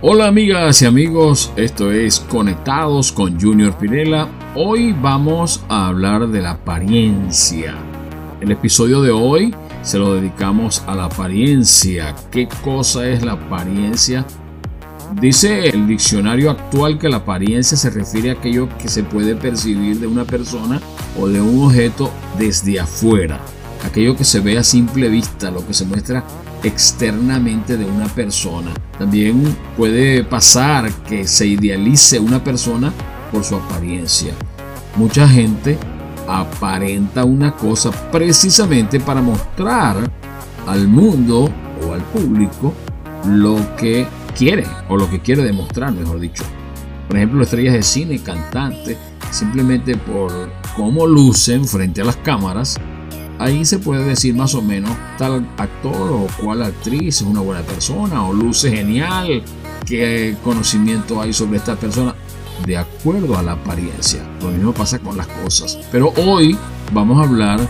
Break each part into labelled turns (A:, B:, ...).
A: Hola amigas y amigos, esto es Conectados con Junior Pirela. Hoy vamos a hablar de la apariencia. El episodio de hoy se lo dedicamos a la apariencia. ¿Qué cosa es la apariencia? Dice el diccionario actual que la apariencia se refiere a aquello que se puede percibir de una persona o de un objeto desde afuera. Aquello que se ve a simple vista, lo que se muestra externamente de una persona. También puede pasar que se idealice una persona por su apariencia. Mucha gente aparenta una cosa precisamente para mostrar al mundo o al público lo que quiere o lo que quiere demostrar, mejor dicho. Por ejemplo, estrellas de cine, cantantes, simplemente por cómo lucen frente a las cámaras, ahí se puede decir más o menos tal actor o cual actriz es una buena persona o luce genial, qué conocimiento hay sobre esta persona de acuerdo a la apariencia. Lo mismo pasa con las cosas. Pero hoy vamos a hablar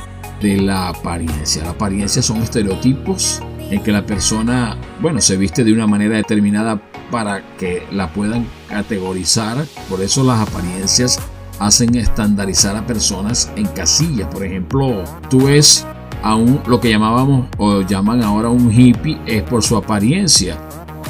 A: de la apariencia. La apariencia son estereotipos en que la persona, bueno, se viste de una manera determinada para que la puedan categorizar. Por eso las apariencias hacen estandarizar a personas en casillas. Por ejemplo, tú ves a un, lo que llamábamos o llaman ahora un hippie es por su apariencia.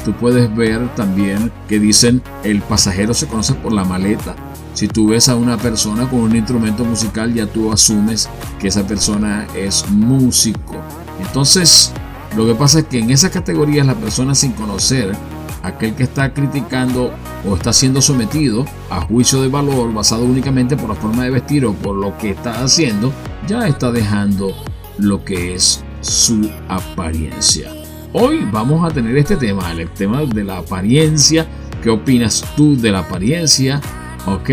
A: Tú puedes ver también que dicen el pasajero se conoce por la maleta. Si tú ves a una persona con un instrumento musical, ya tú asumes que esa persona es músico. Entonces, lo que pasa es que en esa categoría la persona sin conocer aquel que está criticando o está siendo sometido a juicio de valor basado únicamente por la forma de vestir o por lo que está haciendo, ya está dejando lo que es su apariencia. Hoy vamos a tener este tema, el tema de la apariencia. ¿Qué opinas tú de la apariencia? ¿Ok?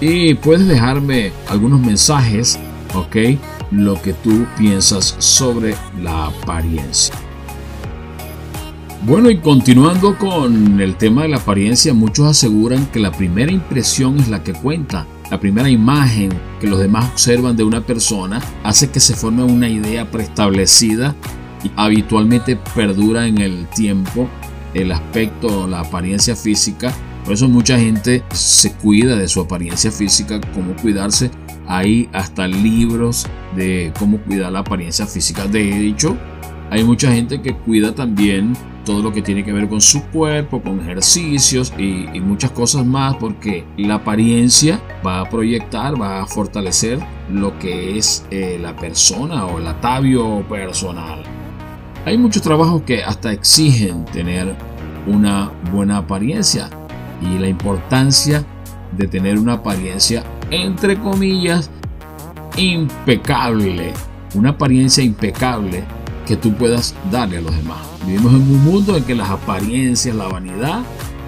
A: Y puedes dejarme algunos mensajes, ¿ok? Lo que tú piensas sobre la apariencia. Bueno, y continuando con el tema de la apariencia, muchos aseguran que la primera impresión es la que cuenta. La primera imagen que los demás observan de una persona hace que se forme una idea preestablecida y habitualmente perdura en el tiempo el aspecto, la apariencia física. Por eso mucha gente se cuida de su apariencia física, cómo cuidarse. Hay hasta libros de cómo cuidar la apariencia física. De hecho, hay mucha gente que cuida también todo lo que tiene que ver con su cuerpo, con ejercicios y, muchas cosas más, porque la apariencia va a proyectar, va a fortalecer lo que es eh, la persona o el atavio personal. Hay muchos trabajos que hasta exigen tener una buena apariencia y la importancia de tener una apariencia entre comillas impecable, una apariencia impecable que tú puedas darle a los demás. Vivimos en un mundo en que las apariencias, la vanidad,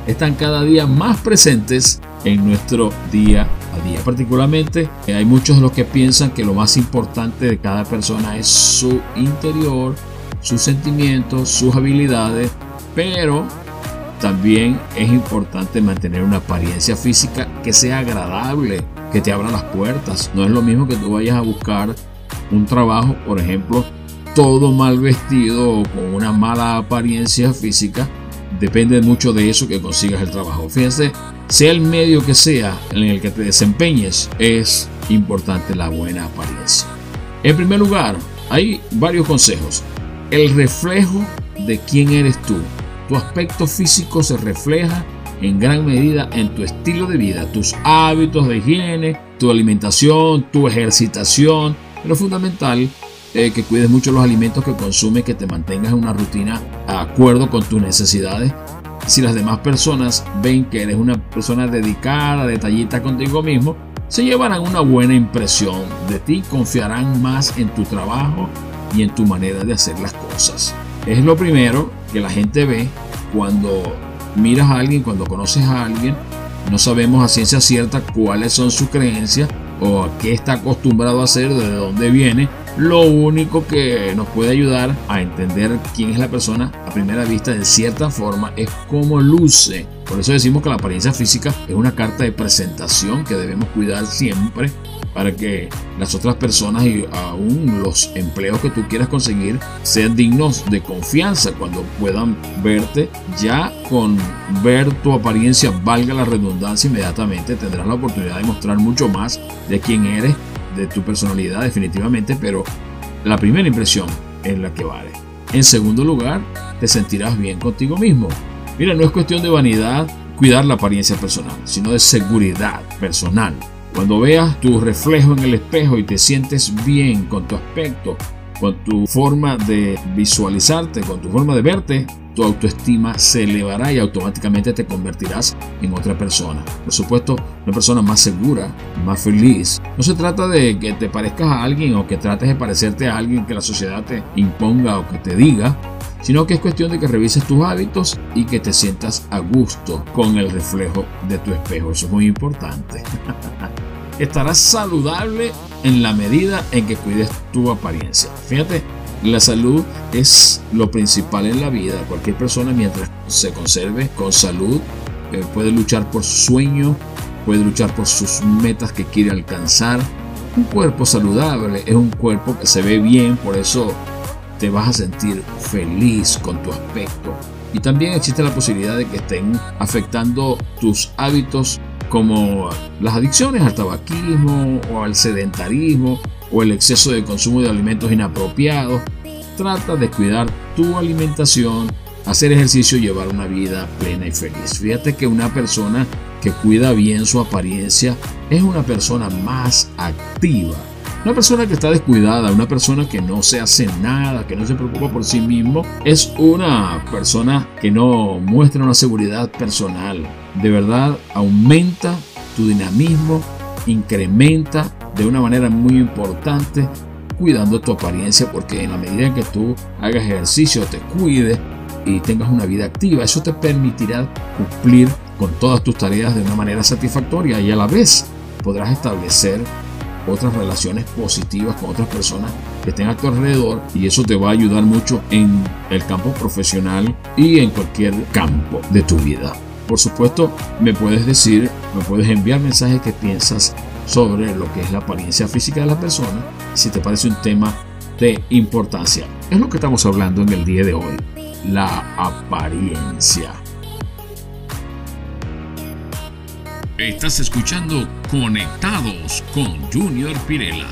A: están cada día más presentes en nuestro día a día. Particularmente eh, hay muchos de los que piensan que lo más importante de cada persona es su interior, sus sentimientos, sus habilidades, pero también es importante mantener una apariencia física que sea agradable, que te abra las puertas. No es lo mismo que tú vayas a buscar un trabajo, por ejemplo, todo mal vestido o con una mala apariencia física, depende mucho de eso que consigas el trabajo. Fíjense, sea el medio que sea en el que te desempeñes, es importante la buena apariencia. En primer lugar, hay varios consejos. El reflejo de quién eres tú. Tu aspecto físico se refleja en gran medida en tu estilo de vida, tus hábitos de higiene, tu alimentación, tu ejercitación, pero fundamental eh, que cuides mucho los alimentos que consumes, que te mantengas en una rutina a acuerdo con tus necesidades. Si las demás personas ven que eres una persona dedicada, detallista contigo mismo, se llevarán una buena impresión de ti, confiarán más en tu trabajo y en tu manera de hacer las cosas. Es lo primero que la gente ve cuando miras a alguien, cuando conoces a alguien. No sabemos a ciencia cierta cuáles son sus creencias o a qué está acostumbrado a hacer, de dónde viene, lo único que nos puede ayudar a entender quién es la persona a primera vista de cierta forma es cómo luce, Por eso decimos que la apariencia física es una carta de presentación que debemos cuidar siempre para que las otras personas y aún los empleos que tú quieras conseguir sean dignos de confianza. Cuando puedan verte ya con ver tu apariencia valga la redundancia inmediatamente tendrás la oportunidad de mostrar mucho más de quién eres de tu personalidad definitivamente pero la primera impresión es la que vale. En segundo lugar te sentirás bien contigo mismo. Mira no es cuestión de vanidad cuidar la apariencia personal sino de seguridad personal. Cuando veas tu reflejo en el espejo y te sientes bien con tu aspecto, con tu forma de visualizarte, con tu forma de verte, tu autoestima se elevará y automáticamente te convertirás en otra persona. Por supuesto, una persona más segura, más feliz. No se trata de que te parezcas a alguien o que trates de parecerte a alguien que la sociedad te imponga o que te diga, sino que es cuestión de que revises tus hábitos y que te sientas a gusto con el reflejo de tu espejo. Eso es muy importante. Estarás saludable en la medida en que cuides tu apariencia. Fíjate, la salud es lo principal en la vida. Cualquier persona mientras se conserve con salud eh, puede luchar por su sueño, puede luchar por sus metas que quiere alcanzar. Un cuerpo saludable es un cuerpo que se ve bien, por eso te vas a sentir feliz con tu aspecto. Y también existe la posibilidad de que estén afectando tus hábitos como las adicciones al tabaquismo o al sedentarismo o el exceso de consumo de alimentos inapropiados. Trata de cuidar tu alimentación, hacer ejercicio y llevar una vida plena y feliz. Fíjate que una persona que cuida bien su apariencia es una persona más activa una persona que está descuidada, una persona que no se hace nada, que no se preocupa por sí mismo, es una persona que no muestra una seguridad personal. De verdad, aumenta tu dinamismo, incrementa de una manera muy importante cuidando tu apariencia porque en la medida en que tú hagas ejercicio, te cuides y tengas una vida activa, eso te permitirá cumplir con todas tus tareas de una manera satisfactoria y a la vez podrás establecer otras relaciones positivas con otras personas que estén a tu alrededor y eso te va a ayudar mucho en el campo profesional y en cualquier campo de tu vida. Por supuesto, me puedes decir, me puedes enviar mensajes que piensas sobre lo que es la apariencia física de la persona, si te parece un tema de importancia. Es lo que estamos hablando en el día de hoy, la apariencia.
B: Estás escuchando Conectados con Junior Pirela.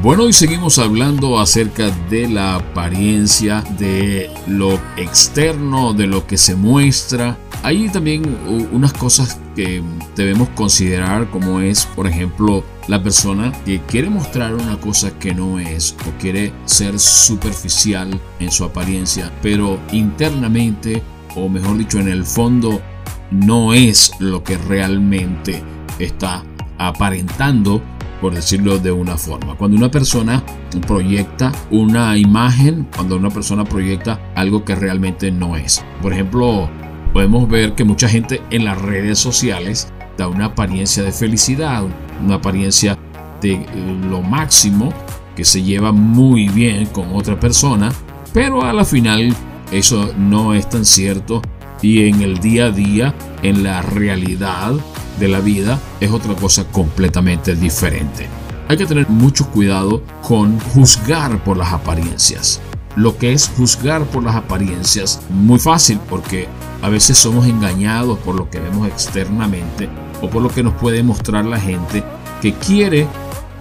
A: Bueno, hoy seguimos hablando acerca de la apariencia, de lo externo, de lo que se muestra. Hay también unas cosas que debemos considerar como es, por ejemplo, la persona que quiere mostrar una cosa que no es o quiere ser superficial en su apariencia, pero internamente o mejor dicho, en el fondo no es lo que realmente está aparentando, por decirlo de una forma. Cuando una persona proyecta una imagen, cuando una persona proyecta algo que realmente no es. Por ejemplo, podemos ver que mucha gente en las redes sociales da una apariencia de felicidad, una apariencia de lo máximo, que se lleva muy bien con otra persona, pero a la final eso no es tan cierto y en el día a día, en la realidad de la vida, es otra cosa completamente diferente. Hay que tener mucho cuidado con juzgar por las apariencias. Lo que es juzgar por las apariencias, muy fácil porque a veces somos engañados por lo que vemos externamente o por lo que nos puede mostrar la gente que quiere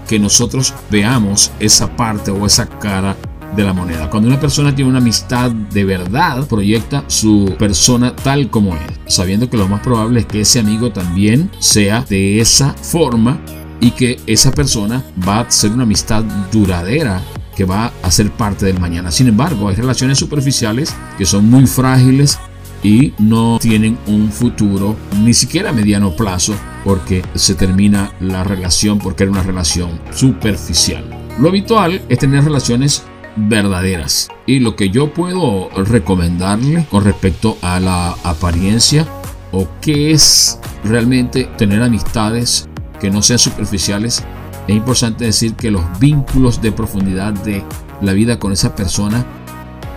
A: que nosotros veamos esa parte o esa cara de la moneda. Cuando una persona tiene una amistad de verdad, proyecta su persona tal como es, sabiendo que lo más probable es que ese amigo también sea de esa forma y que esa persona va a ser una amistad duradera que va a ser parte del mañana. Sin embargo, hay relaciones superficiales que son muy frágiles y no tienen un futuro ni siquiera a mediano plazo porque se termina la relación porque era una relación superficial. Lo habitual es tener relaciones verdaderas. Y lo que yo puedo recomendarle con respecto a la apariencia o qué es realmente tener amistades que no sean superficiales, es importante decir que los vínculos de profundidad de la vida con esa persona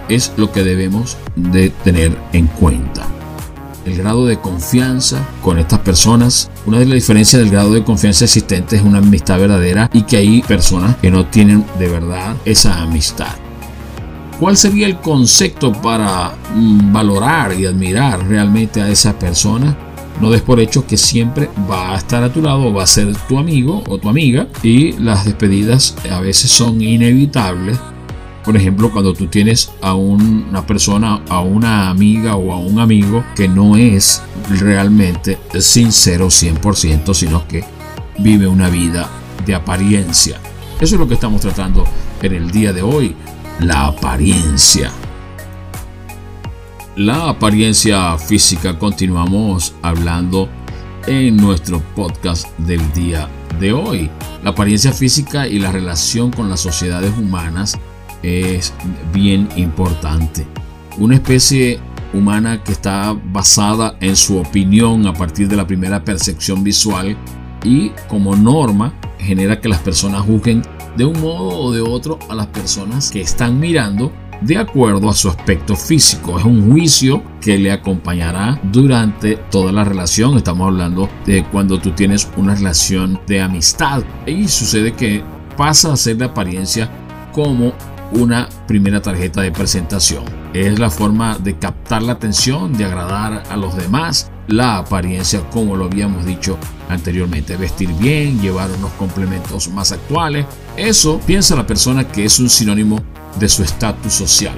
A: es lo que debemos de tener en cuenta. El grado de confianza con estas personas. Una de las diferencias del grado de confianza existente es una amistad verdadera y que hay personas que no tienen de verdad esa amistad. ¿Cuál sería el concepto para mm, valorar y admirar realmente a esa persona? No des por hecho que siempre va a estar a tu lado, va a ser tu amigo o tu amiga y las despedidas a veces son inevitables. Por ejemplo, cuando tú tienes a una persona, a una amiga o a un amigo que no es realmente sincero 100%, sino que vive una vida de apariencia. Eso es lo que estamos tratando en el día de hoy, la apariencia la apariencia física continuamos hablando en nuestro podcast del día de hoy. La apariencia física y la relación con las sociedades humanas es bien importante. Una especie humana que está basada en su opinión a partir de la primera percepción visual y como norma genera que las personas juzguen de un modo o de otro a las personas que están mirando de acuerdo a su aspecto físico. Es un juicio que le acompañará durante toda la relación. Estamos hablando de cuando tú tienes una relación de amistad y sucede que pasa a ser de apariencia como una primera tarjeta de presentación. Es la forma de captar la atención, de agradar a los demás, la apariencia como lo habíamos dicho anteriormente, vestir bien, llevar unos complementos más actuales. Eso piensa la persona que es un sinónimo de su estatus social,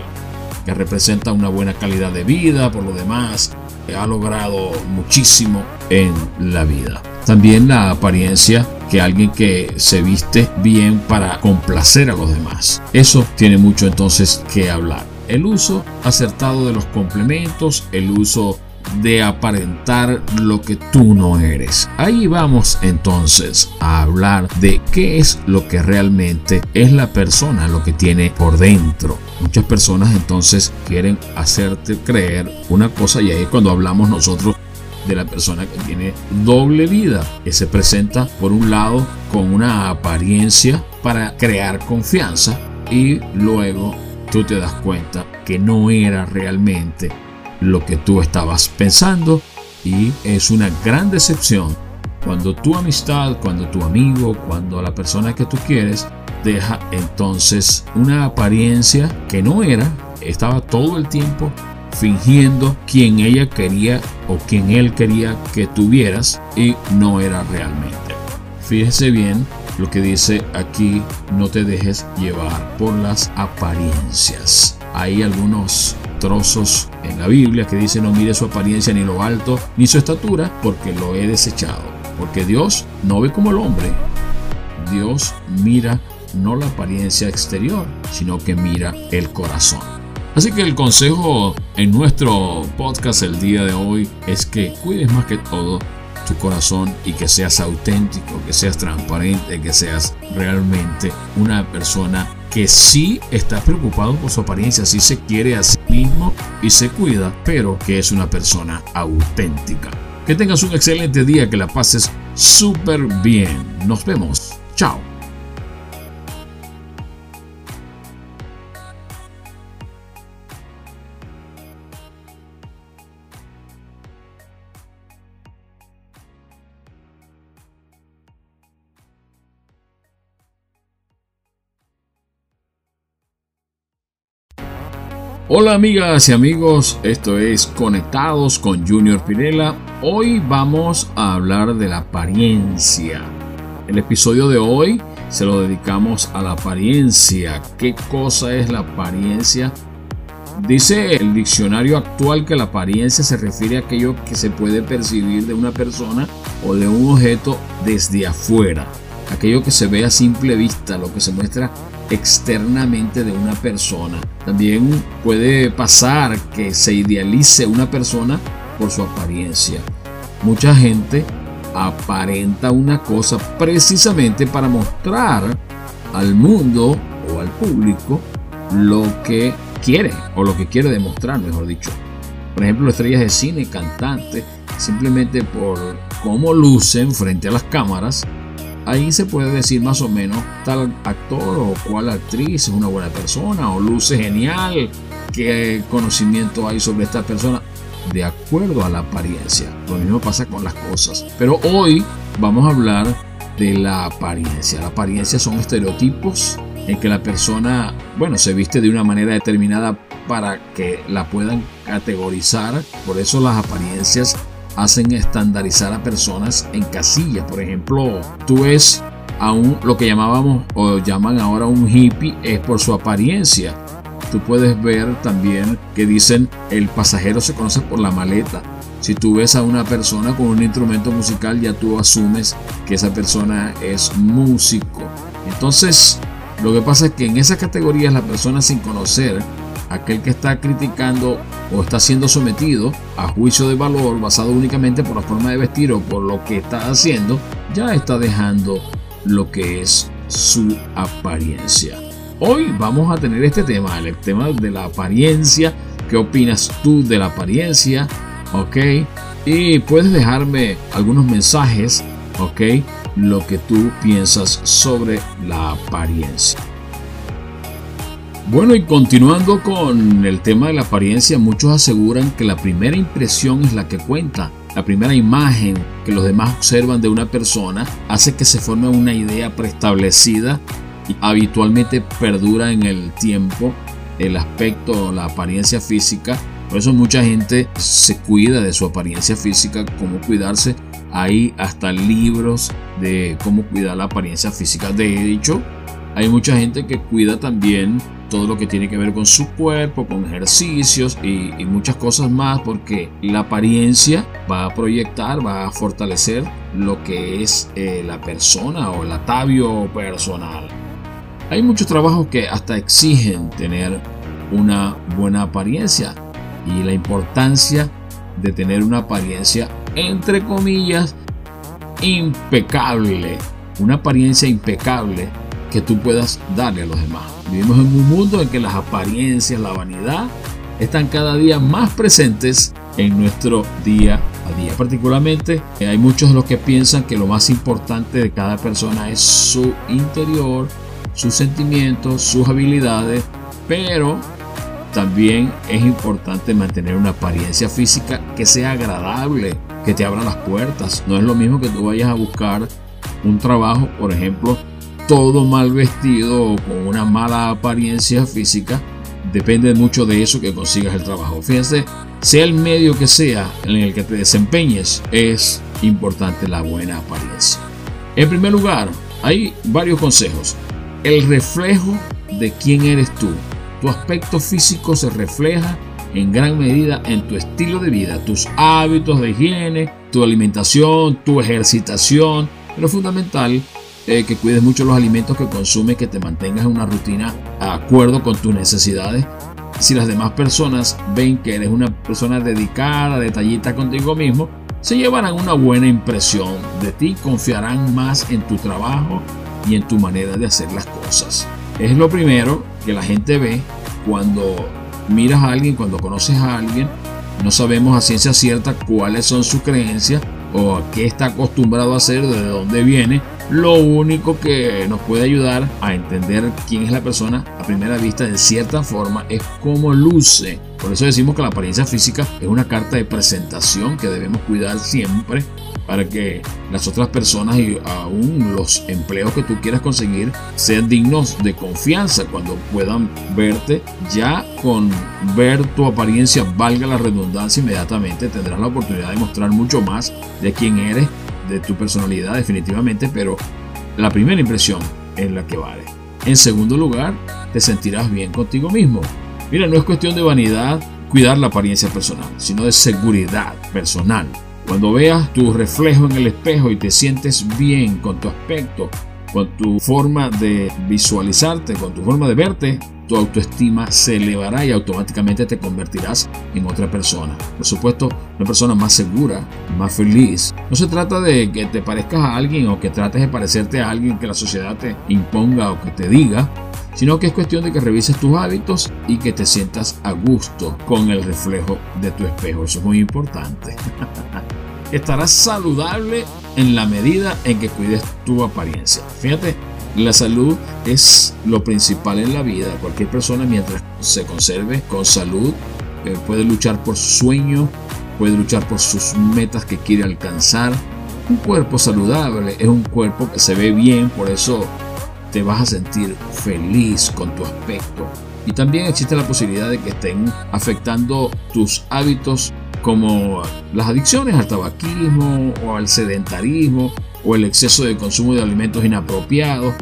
A: que representa una buena calidad de vida, por lo demás, ha logrado muchísimo en la vida. También la apariencia que alguien que se viste bien para complacer a los demás. Eso tiene mucho entonces que hablar. El uso acertado de los complementos, el uso de aparentar lo que tú no eres. Ahí vamos entonces a hablar de qué es lo que realmente es la persona, lo que tiene por dentro. Muchas personas entonces quieren hacerte creer una cosa y ahí cuando hablamos nosotros de la persona que tiene doble vida, que se presenta por un lado con una apariencia para crear confianza y luego tú te das cuenta que no era realmente lo que tú estabas pensando y es una gran decepción cuando tu amistad, cuando tu amigo, cuando la persona que tú quieres deja entonces una apariencia que no era, estaba todo el tiempo fingiendo quien ella quería o quien él quería que tuvieras y no era realmente. Fíjese bien lo que dice aquí, no te dejes llevar por las apariencias. Hay algunos trozos en la Biblia que dice no mire su apariencia ni lo alto ni su estatura porque lo he desechado. Porque Dios no ve como el hombre. Dios mira no la apariencia exterior, sino que mira el corazón. Así que el consejo en nuestro podcast el día de hoy es que cuides más que todo tu corazón y que seas auténtico, que seas transparente, que seas realmente una persona que sí está preocupado por su apariencia, sí se quiere a sí mismo y se cuida, pero que es una persona auténtica. Que tengas un excelente día, que la pases súper bien. Nos vemos. Chao. Hola amigas y amigos, esto es Conectados con Junior Pirela. Hoy vamos a hablar de la apariencia. El episodio de hoy se lo dedicamos a la apariencia. ¿Qué cosa es la apariencia? Dice el diccionario actual que la apariencia se refiere a aquello que se puede percibir de una persona o de un objeto desde afuera. Aquello que se ve a simple vista, lo que se muestra externamente de una persona. También puede pasar que se idealice una persona por su apariencia. Mucha gente aparenta una cosa precisamente para mostrar al mundo o al público lo que quiere o lo que quiere demostrar, mejor dicho. Por ejemplo, estrellas de cine, cantantes, simplemente por cómo lucen frente a las cámaras, ahí se puede decir más o menos tal actor o cual actriz es una buena persona o luce genial qué conocimiento hay sobre esta persona de acuerdo a la apariencia. Lo mismo pasa con las cosas. Pero hoy vamos a hablar de la apariencia. La apariencia son estereotipos en que la persona, bueno, se viste de una manera determinada para que la puedan categorizar. Por eso las apariencias hacen estandarizar a personas en casillas. Por ejemplo, tú ves a un, lo que llamábamos o llaman ahora un hippie, es por su apariencia. Tú puedes ver también que dicen el pasajero se conoce por la maleta. Si tú ves a una persona con un instrumento musical, ya tú asumes que esa persona es músico. Entonces, lo que pasa es que en esa categoría la persona sin conocer, aquel que está criticando o está siendo sometido a juicio de valor basado únicamente por la forma de vestir o por lo que está haciendo, ya está dejando lo que es su apariencia. Hoy vamos a tener este tema, el tema de la apariencia. ¿Qué opinas tú de la apariencia? ¿Ok? Y puedes dejarme algunos mensajes, ¿ok? Lo que tú piensas sobre la apariencia. Bueno, y continuando con el tema de la apariencia, muchos aseguran que la primera impresión es la que cuenta. La primera imagen que los demás observan de una persona hace que se forme una idea preestablecida y habitualmente perdura en el tiempo el aspecto, la apariencia física. Por eso mucha gente se cuida de su apariencia física, cómo cuidarse. Hay hasta libros de cómo cuidar la apariencia física. De hecho, hay mucha gente que cuida también todo lo que tiene que ver con su cuerpo, con ejercicios y, muchas cosas más, porque la apariencia va a proyectar, va a fortalecer lo que es eh, la persona o el atavio personal. Hay muchos trabajos que hasta exigen tener una buena apariencia y la importancia de tener una apariencia entre comillas impecable, una apariencia impecable que tú puedas darle a los demás. Vivimos en un mundo en que las apariencias, la vanidad, están cada día más presentes en nuestro día a día. Particularmente eh, hay muchos de los que piensan que lo más importante de cada persona es su interior, sus sentimientos, sus habilidades, pero también es importante mantener una apariencia física que sea agradable, que te abra las puertas. No es lo mismo que tú vayas a buscar un trabajo, por ejemplo, todo mal vestido o con una mala apariencia física, depende mucho de eso que consigas el trabajo. Fíjense, sea el medio que sea en el que te desempeñes, es importante la buena apariencia. En primer lugar, hay varios consejos. El reflejo de quién eres tú. Tu aspecto físico se refleja en gran medida en tu estilo de vida, tus hábitos de higiene, tu alimentación, tu ejercitación, pero fundamental eh, que cuides mucho los alimentos que consumes, que te mantengas en una rutina a acuerdo con tus necesidades. Si las demás personas ven que eres una persona dedicada, detallista contigo mismo, se llevarán una buena impresión de ti, confiarán más en tu trabajo y en tu manera de hacer las cosas. Es lo primero que la gente ve cuando miras a alguien, cuando conoces a alguien. No sabemos a ciencia cierta cuáles son sus creencias o a qué está acostumbrado a hacer, de dónde viene, lo único que nos puede ayudar a entender quién es la persona a primera vista de cierta forma es cómo luce. Por eso decimos que la apariencia física es una carta de presentación que debemos cuidar siempre para que las otras personas y aún los empleos que tú quieras conseguir sean dignos de confianza cuando puedan verte. Ya con ver tu apariencia, valga la redundancia, inmediatamente tendrás la oportunidad de mostrar mucho más de quién eres de tu personalidad definitivamente, pero la primera impresión es la que vale. En segundo lugar, te sentirás bien contigo mismo. Mira, no es cuestión de vanidad cuidar la apariencia personal, sino de seguridad personal. Cuando veas tu reflejo en el espejo y te sientes bien con tu aspecto, con tu forma de visualizarte, con tu forma de verte, tu autoestima se elevará y automáticamente te convertirás en otra persona. Por supuesto, una persona más segura, más feliz. No se trata de que te parezcas a alguien o que trates de parecerte a alguien que la sociedad te imponga o que te diga, sino que es cuestión de que revises tus hábitos y que te sientas a gusto con el reflejo de tu espejo. Eso es muy importante. Estarás saludable en la medida en que cuides tu apariencia. Fíjate, La salud es lo principal en la vida. Cualquier persona mientras se conserve con salud eh, puede luchar por su sueño, puede luchar por sus metas que quiere alcanzar. Un cuerpo saludable es un cuerpo que se ve bien, por eso te vas a sentir feliz con tu aspecto. Y también existe la posibilidad de que estén afectando tus hábitos como las adicciones al tabaquismo o al sedentarismo o el exceso de consumo de alimentos inapropiados.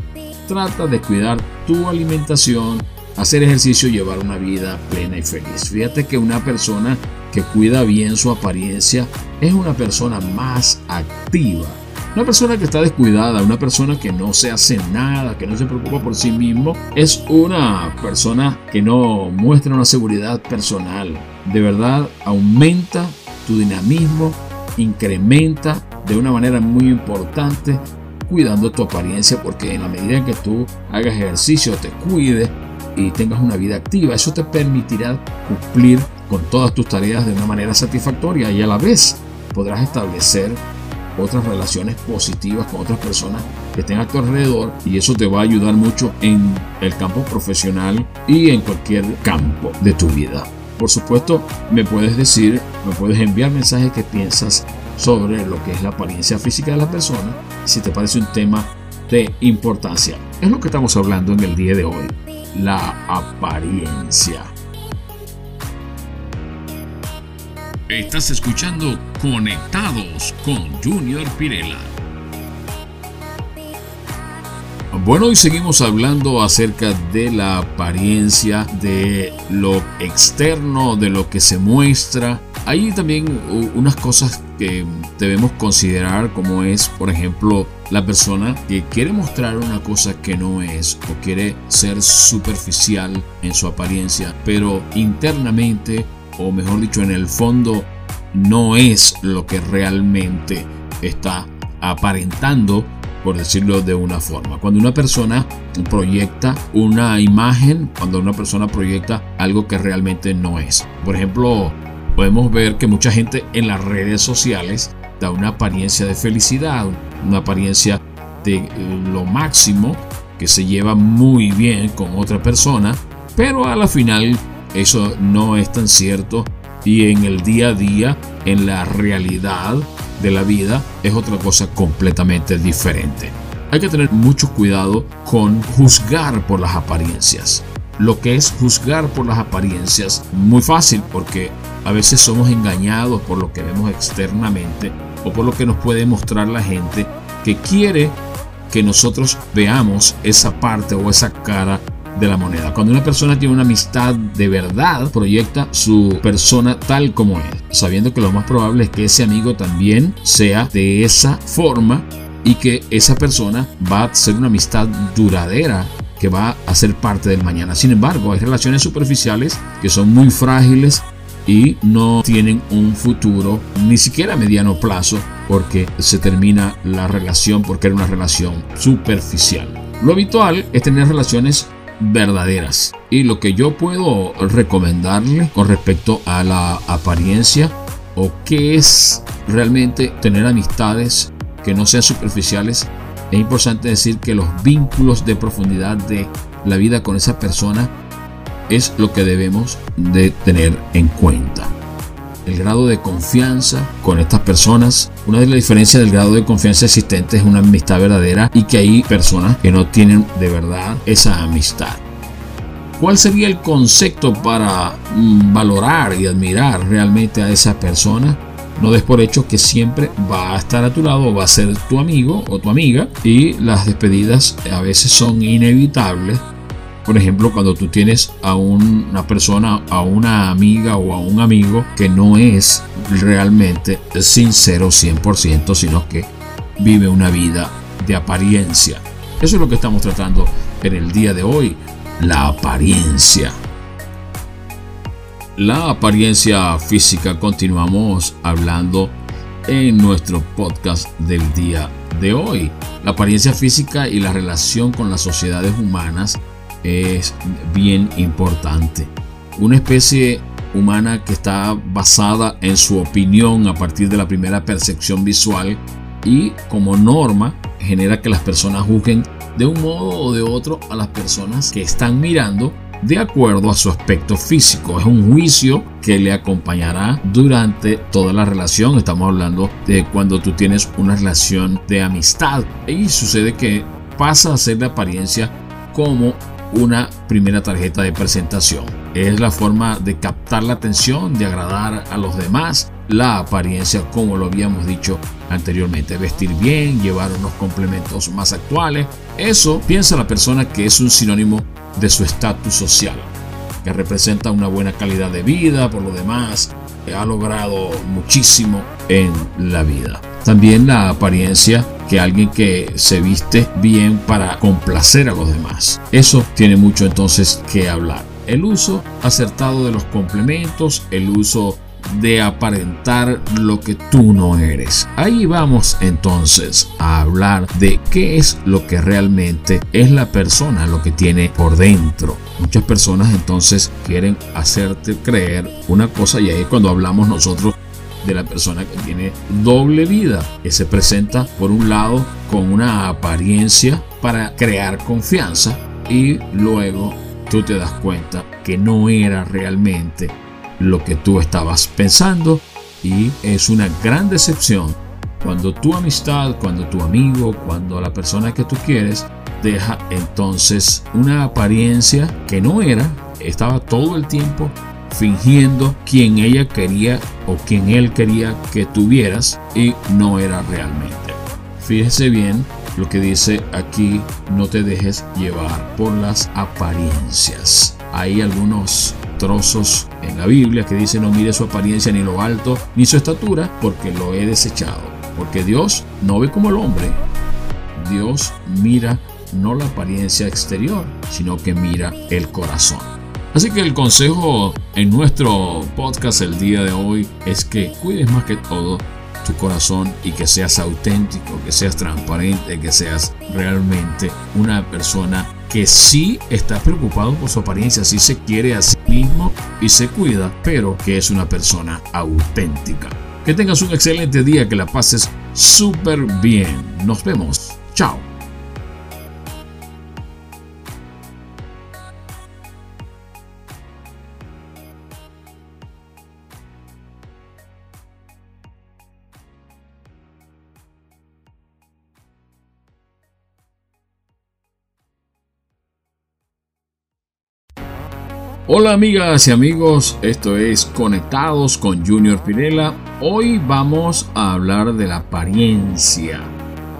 A: Trata de cuidar tu alimentación, hacer ejercicio y llevar una vida plena y feliz. Fíjate que una persona que cuida bien su apariencia es una persona más activa. Una persona que está descuidada, una persona que no se hace nada, que no se preocupa por sí mismo, es una persona que no muestra una seguridad personal. De verdad, aumenta tu dinamismo, incrementa de una manera muy importante cuidando tu apariencia porque en la medida en que tú hagas ejercicio, te cuides y tengas una vida activa, eso te permitirá cumplir con todas tus tareas de una manera satisfactoria y a la vez podrás establecer otras relaciones positivas con otras personas que estén a tu alrededor y eso te va a ayudar mucho en el campo profesional y en cualquier campo de tu vida. Por supuesto, me puedes decir, me puedes enviar mensajes que piensas sobre lo que es la apariencia física de la persona, si te parece un tema de importancia. Es lo que estamos hablando en el día de hoy, la apariencia.
B: Estás escuchando Conectados con Junior Pirela.
A: Bueno, hoy seguimos hablando acerca de la apariencia, de lo externo, de lo que se muestra. Hay también unas cosas que debemos considerar como es, por ejemplo, la persona que quiere mostrar una cosa que no es o quiere ser superficial en su apariencia, pero internamente, o mejor dicho, en el fondo, no es lo que realmente está aparentando por decirlo de una forma. Cuando una persona proyecta una imagen, cuando una persona proyecta algo que realmente no es. Por ejemplo, podemos ver que mucha gente en las redes sociales da una apariencia de felicidad, una apariencia de eh, lo máximo, que se lleva muy bien con otra persona, pero a la final eso no es tan cierto y en el día a día, en la realidad, de la vida es otra cosa completamente diferente. Hay que tener mucho cuidado con juzgar por las apariencias. Lo que es juzgar por las apariencias, muy fácil porque a veces somos engañados por lo que vemos externamente o por lo que nos puede mostrar la gente que quiere que nosotros veamos esa parte o esa cara de la moneda. Cuando una persona tiene una amistad de verdad, proyecta su persona tal como es, sabiendo que lo más probable es que ese amigo también sea de esa forma y que esa persona va a ser una amistad duradera que va a ser parte del mañana. Sin embargo, hay relaciones superficiales que son muy frágiles y no tienen un futuro ni siquiera a mediano plazo porque se termina la relación porque era una relación superficial. Lo habitual es tener relaciones verdaderas. Y lo que yo puedo recomendarle con respecto a la apariencia o qué es realmente tener amistades que no sean superficiales, es importante decir que los vínculos de profundidad de la vida con esa persona es lo que debemos de tener en cuenta. El grado de confianza con estas personas. Una de las diferencias del grado de confianza existente es una amistad verdadera y que hay personas que no tienen de verdad esa amistad. ¿Cuál sería el concepto para mm, valorar y admirar realmente a esa persona? No des por hecho que siempre va a estar a tu lado, va a ser tu amigo o tu amiga y las despedidas a veces son inevitables por ejemplo, cuando tú tienes a una persona, a una amiga o a un amigo que no es realmente sincero 100%, sino que vive una vida de apariencia. Eso es lo que estamos tratando en el día de hoy, la apariencia. La apariencia física continuamos hablando en nuestro podcast del día de hoy. La apariencia física y la relación con las sociedades humanas es bien importante. Una especie humana que está basada en su opinión a partir de la primera percepción visual y como norma genera que las personas juzguen de un modo o de otro a las personas que están mirando de acuerdo a su aspecto físico. Es un juicio que le acompañará durante toda la relación. Estamos hablando de cuando tú tienes una relación de amistad y sucede que pasa a ser de apariencia como una primera tarjeta de presentación. Es la forma de captar la atención, de agradar a los demás, la apariencia como lo habíamos dicho anteriormente, vestir bien, llevar unos complementos más actuales. Eso piensa la persona que es un sinónimo de su estatus social, que representa una buena calidad de vida, por lo demás, ha logrado muchísimo en la vida. También la apariencia que alguien que se viste bien para complacer a los demás. Eso tiene mucho entonces que hablar. El uso acertado de los complementos, el uso de aparentar lo que tú no eres. Ahí vamos entonces a hablar de qué es lo que realmente es la persona, lo que tiene por dentro. Muchas personas entonces quieren hacerte creer una cosa y ahí cuando hablamos nosotros de la persona que tiene doble vida, que se presenta por un lado con una apariencia para crear confianza y luego tú te das cuenta que no era realmente lo que tú estabas pensando y es una gran decepción cuando tu amistad, cuando tu amigo, cuando la persona que tú quieres deja entonces una apariencia que no era, estaba todo el tiempo fingiendo quien ella quería o quien él quería que tuvieras y no era realmente. Fíjese bien lo que dice aquí, no te dejes llevar por las apariencias. Hay algunos trozos en la Biblia que dicen no mire su apariencia ni lo alto ni su estatura porque lo he desechado. Porque Dios no ve como el hombre. Dios mira no la apariencia exterior, sino que mira el corazón. Así que el consejo en nuestro podcast el día de hoy es que cuides más que todo tu corazón y que seas auténtico, que seas transparente, que seas realmente una persona que sí está preocupado por su apariencia, sí se quiere a sí mismo y se cuida, pero que es una persona auténtica. Que tengas un excelente día, que la pases súper bien. Nos vemos. Chao. Hola amigas y amigos, esto es Conectados con Junior Pirela. Hoy vamos a hablar de la apariencia.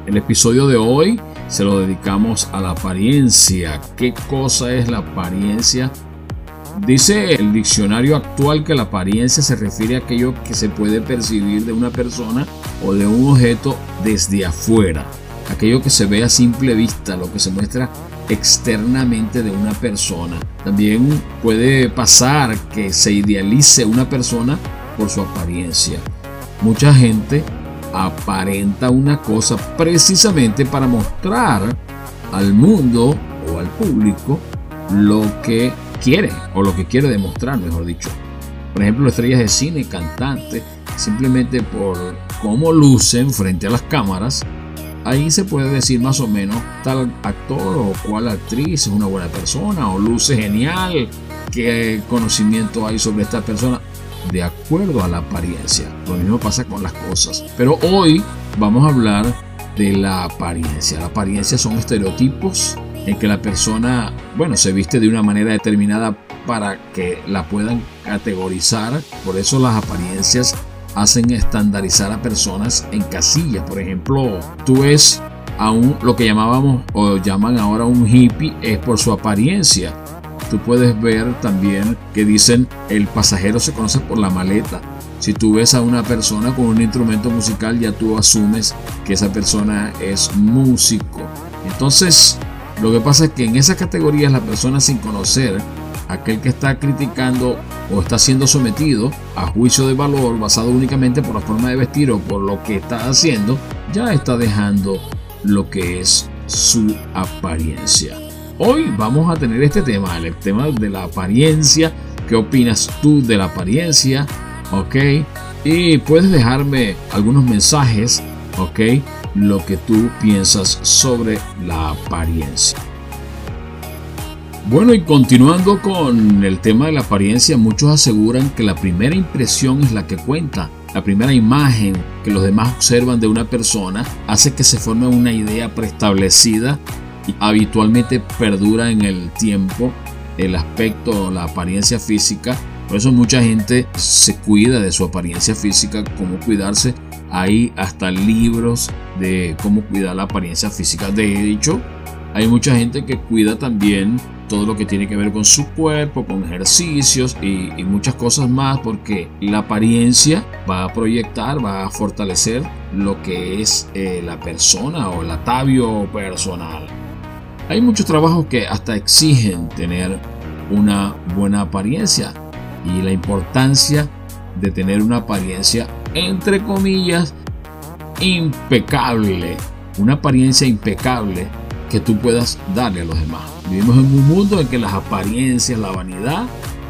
A: El episodio de hoy se lo dedicamos a la apariencia. ¿Qué cosa es la apariencia? Dice el diccionario actual que la apariencia se refiere a aquello que se puede percibir de una persona o de un objeto desde afuera. Aquello que se ve a simple vista, lo que se muestra externamente de una persona. También puede pasar que se idealice una persona por su apariencia. Mucha gente aparenta una cosa precisamente para mostrar al mundo o al público lo que quiere o lo que quiere demostrar, mejor dicho. Por ejemplo, estrellas de cine, cantantes, simplemente por cómo lucen frente a las cámaras, ahí se puede decir más o menos tal actor o cual actriz es una buena persona o luce genial, qué conocimiento hay sobre esta persona de acuerdo a la apariencia. Lo mismo pasa con las cosas. Pero hoy vamos a hablar de la apariencia. La apariencia son estereotipos en que la persona, bueno, se viste de una manera determinada para que la puedan categorizar. Por eso las apariencias hacen estandarizar a personas en casillas. Por ejemplo, tú ves a un, lo que llamábamos o llaman ahora un hippie es por su apariencia. Tú puedes ver también que dicen el pasajero se conoce por la maleta. Si tú ves a una persona con un instrumento musical, ya tú asumes que esa persona es músico. Entonces, lo que pasa es que en esa categoría la persona sin conocer aquel que está criticando o está siendo sometido a juicio de valor basado únicamente por la forma de vestir o por lo que está haciendo, ya está dejando lo que es su apariencia. Hoy vamos a tener este tema, el tema de la apariencia. ¿Qué opinas tú de la apariencia? ¿Ok? Y puedes dejarme algunos mensajes, ¿ok? lo que tú piensas sobre la apariencia. Bueno, y continuando con el tema de la apariencia, muchos aseguran que la primera impresión es la que cuenta. La primera imagen que los demás observan de una persona hace que se forme una idea preestablecida y habitualmente perdura en el tiempo el aspecto, la apariencia física. Por eso mucha gente se cuida de su apariencia física, cómo cuidarse. Hay hasta libros de cómo cuidar la apariencia física. De hecho, hay mucha gente que cuida también todo lo que tiene que ver con su cuerpo, con ejercicios y, muchas cosas más, porque la apariencia va a proyectar, va a fortalecer lo que es eh, la persona o el atavio personal. Hay muchos trabajos que hasta exigen tener una buena apariencia y la importancia de tener una apariencia entre comillas impecable, una apariencia impecable que tú puedas darle a los demás. Vivimos en un mundo en que las apariencias, la vanidad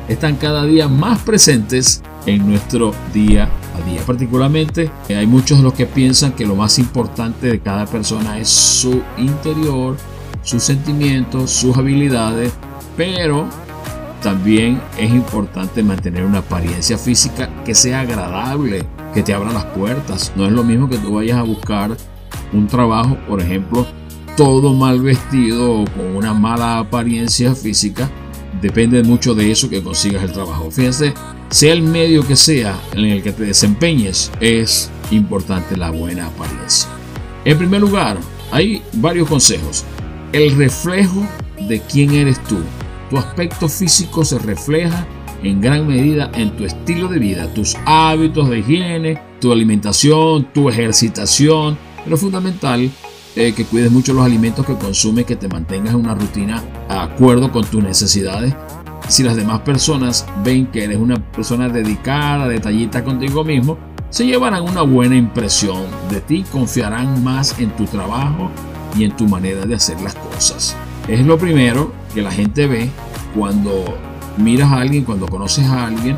A: están cada día más presentes en nuestro día a día. Particularmente hay muchos de los que piensan que lo más importante de cada persona es su interior, sus sentimientos, sus habilidades, pero también es importante mantener una apariencia física que sea agradable, que te abra las puertas. No es lo mismo que tú vayas a buscar un trabajo, por ejemplo, todo mal vestido o con una mala apariencia física. Depende mucho de eso que consigas el trabajo. Fíjense, sea el medio que sea en el que te desempeñes, es importante la buena apariencia. En primer lugar, hay varios consejos el reflejo de quién eres tú. Tu aspecto físico se refleja en gran medida en tu estilo de vida, tus hábitos de higiene, tu alimentación, tu ejercitación, pero fundamental eh, que cuides mucho los alimentos que consumes, que te mantengas en una rutina a acuerdo con tus necesidades. Si las demás personas ven que eres una persona dedicada, detallista contigo mismo, se llevarán una buena impresión de ti, confiarán más en tu trabajo y en tu manera de hacer las cosas. Es lo primero que la gente ve cuando miras a alguien, cuando conoces a alguien.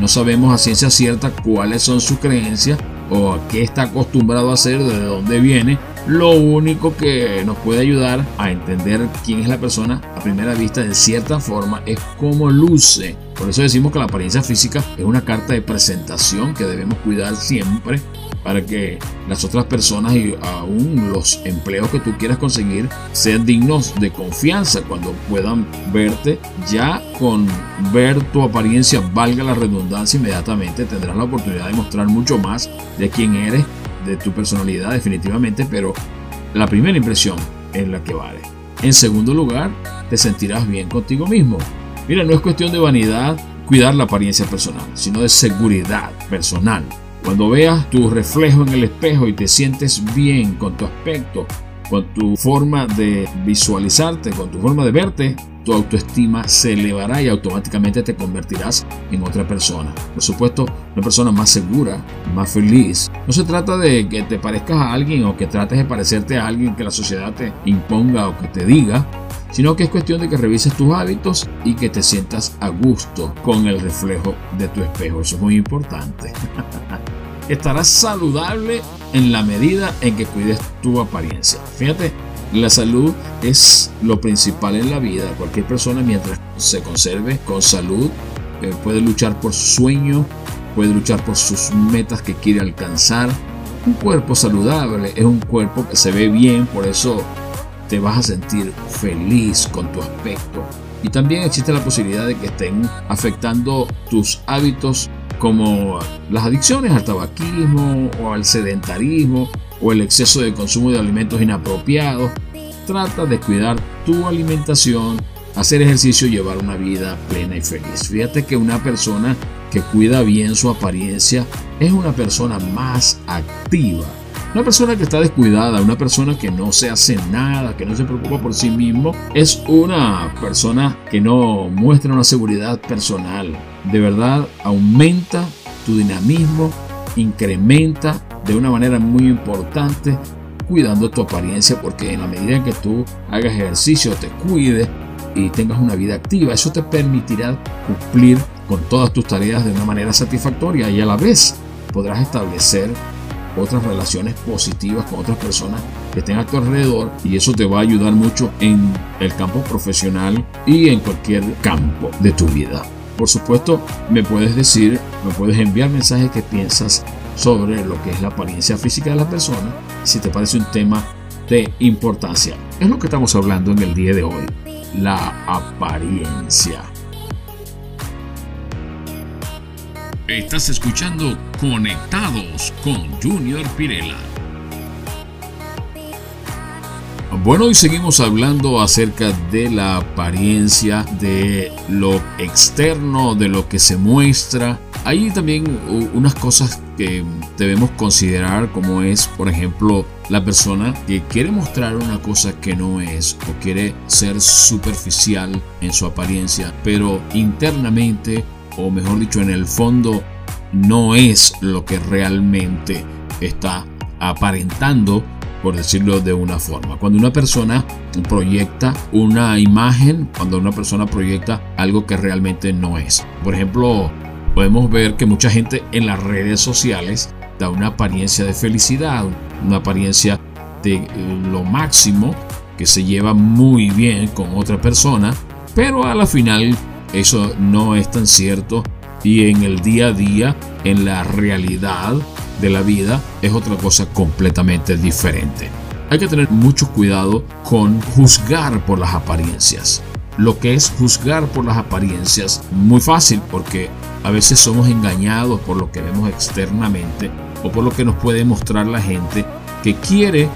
A: No sabemos a ciencia cierta cuáles son sus creencias o a qué está acostumbrado a hacer, de dónde viene. Lo único que nos puede ayudar a entender quién es la persona a primera vista de cierta forma es cómo luce. Por eso decimos que la apariencia física es una carta de presentación que debemos cuidar siempre para que las otras personas y aún los empleos que tú quieras conseguir sean dignos de confianza cuando puedan verte ya con ver tu apariencia valga la redundancia inmediatamente tendrás la oportunidad de mostrar mucho más de quién eres de tu personalidad definitivamente pero la primera impresión es la que vale. En segundo lugar te sentirás bien contigo mismo. Mira no es cuestión de vanidad cuidar la apariencia personal sino de seguridad personal. Cuando veas tu reflejo en el espejo y te sientes bien con tu aspecto, con tu forma de visualizarte, con tu forma de verte, tu autoestima se elevará y automáticamente te convertirás en otra persona. Por supuesto, una persona más segura, más feliz. No se trata de que te parezcas a alguien o que trates de parecerte a alguien que la sociedad te imponga o que te diga, sino que es cuestión de que revises tus hábitos y que te sientas a gusto con el reflejo de tu espejo. Eso es muy importante. Estarás saludable en la medida en que cuides tu apariencia. Fíjate, la salud es lo principal en la vida. Cualquier persona mientras se conserve con salud eh, puede luchar por su sueño, puede luchar por sus metas que quiere alcanzar. Un cuerpo saludable es un cuerpo que se ve bien, por eso te vas a sentir feliz con tu aspecto. Y también existe la posibilidad de que estén afectando tus hábitos como las adicciones al tabaquismo o al sedentarismo o el exceso de consumo de alimentos inapropiados. Trata de cuidar tu alimentación, hacer ejercicio y llevar una vida plena y feliz. Fíjate que una persona que cuida bien su apariencia es una persona más activa una persona que está descuidada, una persona que no se hace nada, que no se preocupa por sí mismo, es una persona que no muestra una seguridad personal. De verdad, aumenta tu dinamismo, incrementa de una manera muy importante cuidando tu apariencia porque en la medida en que tú hagas ejercicio, te cuides y tengas una vida activa, eso te permitirá cumplir con todas tus tareas de una manera satisfactoria y a la vez podrás establecer otras relaciones positivas con otras personas que estén a tu alrededor y eso te va a ayudar mucho en el campo profesional y en cualquier campo de tu vida. Por supuesto, me puedes decir, me puedes enviar mensajes que piensas sobre lo que es la apariencia física de la persona, si te parece un tema de importancia. Es lo que estamos hablando en el día de hoy, la apariencia.
B: Estás escuchando Conectados con Junior Pirela.
A: Bueno, hoy seguimos hablando acerca de la apariencia, de lo externo, de lo que se muestra. Hay también unas cosas que debemos considerar como es, por ejemplo, la persona que quiere mostrar una cosa que no es o quiere ser superficial en su apariencia, pero internamente o mejor dicho, en el fondo no es lo que realmente está aparentando, por decirlo de una forma. Cuando una persona proyecta una imagen, cuando una persona proyecta algo que realmente no es. Por ejemplo, podemos ver que mucha gente en las redes sociales da una apariencia de felicidad, una apariencia de eh, lo máximo, que se lleva muy bien con otra persona, pero a la final eso no es tan cierto y en el día a día, en la realidad de la vida, es otra cosa completamente diferente. Hay que tener mucho cuidado con juzgar por las apariencias. Lo que es juzgar por las apariencias, muy fácil porque a veces somos engañados por lo que vemos externamente o por lo que nos puede mostrar la gente que quiere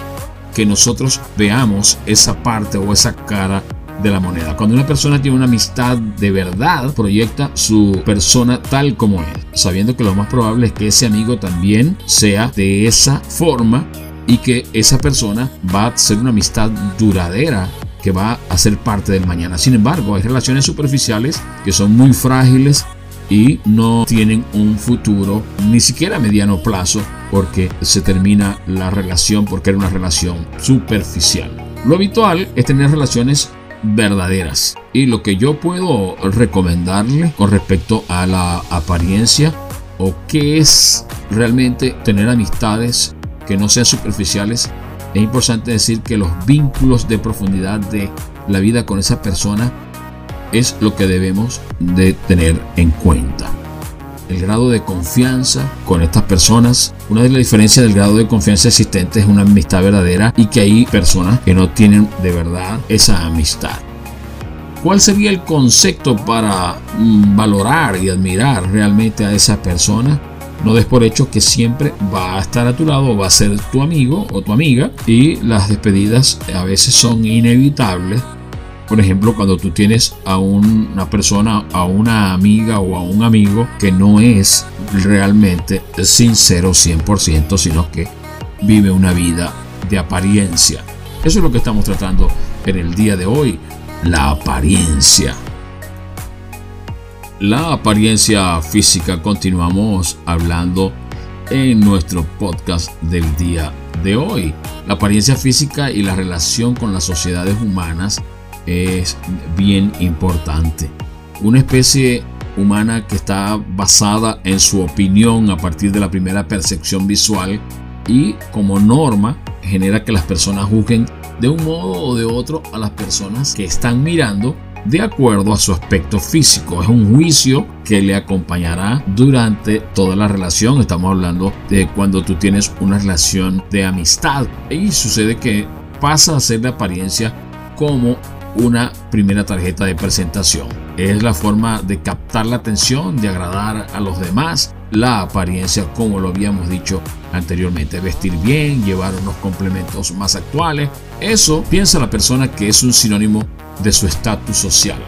A: que nosotros veamos esa parte o esa cara de la moneda. Cuando una persona tiene una amistad de verdad, proyecta su persona tal como es, sabiendo que lo más probable es que ese amigo también sea de esa forma y que esa persona va a ser una amistad duradera que va a ser parte del mañana. Sin embargo, hay relaciones superficiales que son muy frágiles y no tienen un futuro ni siquiera a mediano plazo porque se termina la relación porque era una relación superficial. Lo habitual es tener relaciones verdaderas. Y lo que yo puedo recomendarle con respecto a la apariencia o qué es realmente tener amistades que no sean superficiales, es importante decir que los vínculos de profundidad de la vida con esa persona es lo que debemos de tener en cuenta. El grado de confianza con estas personas, una de las diferencias del grado de confianza existente es una amistad verdadera y que hay personas que no tienen de verdad esa amistad. ¿Cuál sería el concepto para mm, valorar y admirar realmente a esa persona? No des por hecho que siempre va a estar a tu lado, va a ser tu amigo o tu amiga y las despedidas a veces son inevitables por ejemplo, cuando tú tienes a una persona, a una amiga o a un amigo que no es realmente sincero 100%, sino que vive una vida de apariencia. Eso es lo que estamos tratando en el día de hoy, la apariencia. La apariencia física continuamos hablando en nuestro podcast del día de hoy. La apariencia física y la relación con las sociedades humanas es bien importante. Una especie humana que está basada en su opinión a partir de la primera percepción visual y como norma genera que las personas juzguen de un modo o de otro a las personas que están mirando de acuerdo a su aspecto físico. Es un juicio que le acompañará durante toda la relación. Estamos hablando de cuando tú tienes una relación de amistad. Y sucede que pasa a ser de apariencia como una primera tarjeta de presentación. Es la forma de captar la atención, de agradar a los demás, la apariencia como lo habíamos dicho anteriormente, vestir bien, llevar unos complementos más actuales. Eso piensa la persona que es un sinónimo de su estatus social,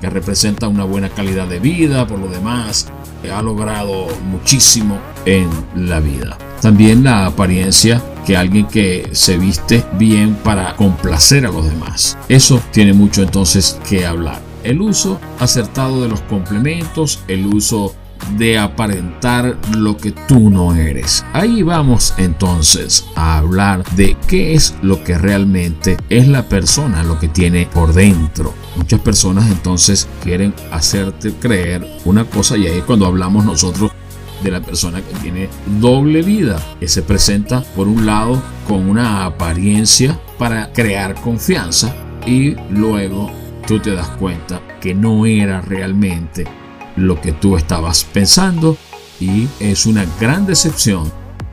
A: que representa una buena calidad de vida, por lo demás, ha logrado muchísimo en la vida. También la apariencia que alguien que se viste bien para complacer a los demás. Eso tiene mucho entonces que hablar. El uso acertado de los complementos, el uso de aparentar lo que tú no eres. Ahí vamos entonces a hablar de qué es lo que realmente es la persona, lo que tiene por dentro. Muchas personas entonces quieren hacerte creer una cosa y ahí cuando hablamos nosotros de la persona que tiene doble vida, que se presenta por un lado con una apariencia para crear confianza y luego tú te das cuenta que no era realmente lo que tú estabas pensando y es una gran decepción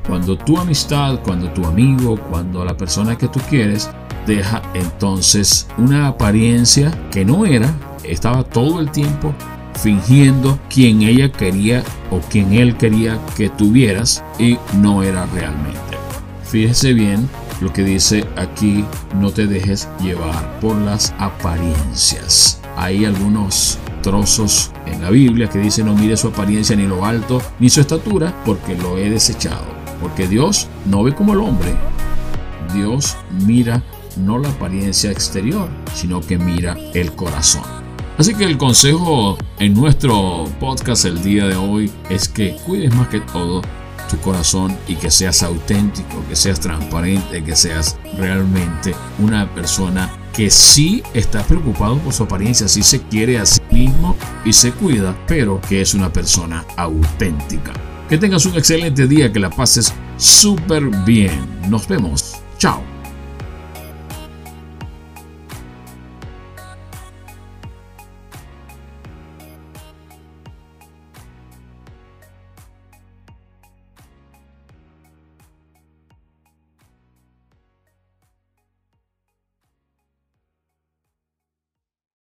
A: cuando tu amistad, cuando tu amigo, cuando la persona que tú quieres deja entonces una apariencia que no era, estaba todo el tiempo fingiendo quien ella quería o quien él quería que tuvieras y no era realmente. Fíjese bien lo que dice aquí, no te dejes llevar por las apariencias. Hay algunos trozos en la Biblia que dicen no mire su apariencia ni lo alto ni su estatura porque lo he desechado. Porque Dios no ve como el hombre. Dios mira no la apariencia exterior, sino que mira el corazón. Así que el consejo en nuestro podcast el día de hoy es que cuides más que todo tu corazón y que seas auténtico, que seas transparente, que seas realmente una persona que sí está preocupado por su apariencia, sí se quiere a sí mismo y se cuida, pero que es una persona auténtica. Que tengas un excelente día, que la pases súper bien. Nos vemos. Chao.